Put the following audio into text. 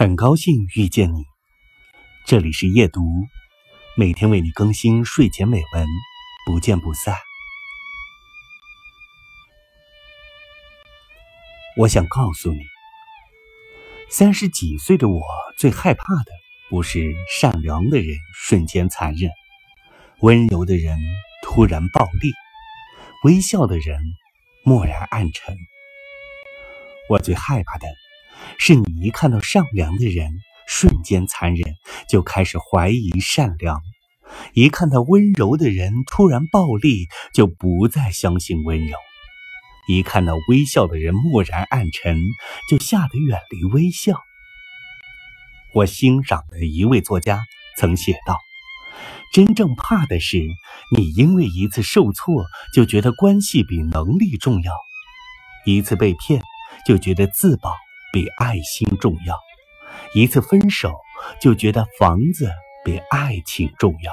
很高兴遇见你，这里是夜读，每天为你更新睡前美文，不见不散。我想告诉你，三十几岁的我最害怕的不是善良的人瞬间残忍，温柔的人突然暴力，微笑的人蓦然暗沉。我最害怕的。是你一看到善良的人，瞬间残忍，就开始怀疑善良；一看到温柔的人突然暴力，就不再相信温柔；一看到微笑的人蓦然暗沉，就吓得远离微笑。我欣赏的一位作家曾写道：“真正怕的是你因为一次受挫，就觉得关系比能力重要；一次被骗，就觉得自保。”比爱心重要，一次分手就觉得房子比爱情重要。